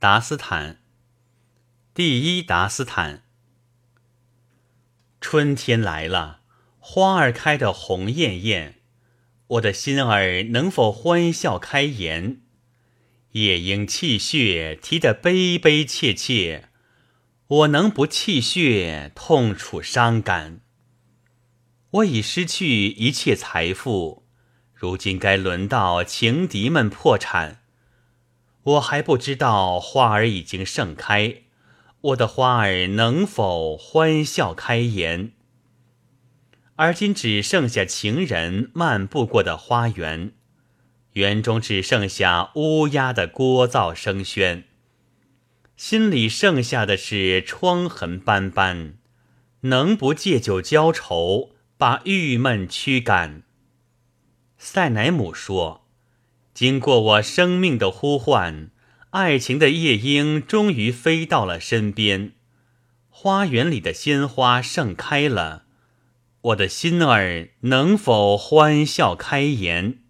达斯坦，第一达斯坦。春天来了，花儿开得红艳艳，我的心儿能否欢笑开颜？夜莺泣血啼得悲悲切切，我能不泣血痛楚伤感？我已失去一切财富，如今该轮到情敌们破产。我还不知道花儿已经盛开，我的花儿能否欢笑开颜？而今只剩下情人漫步过的花园。园中只剩下乌鸦的聒噪声喧，心里剩下的是疮痕斑斑，能不借酒浇愁，把郁闷驱赶？塞乃姆说：“经过我生命的呼唤，爱情的夜莺终于飞到了身边，花园里的鲜花盛开了，我的心儿能否欢笑开颜？”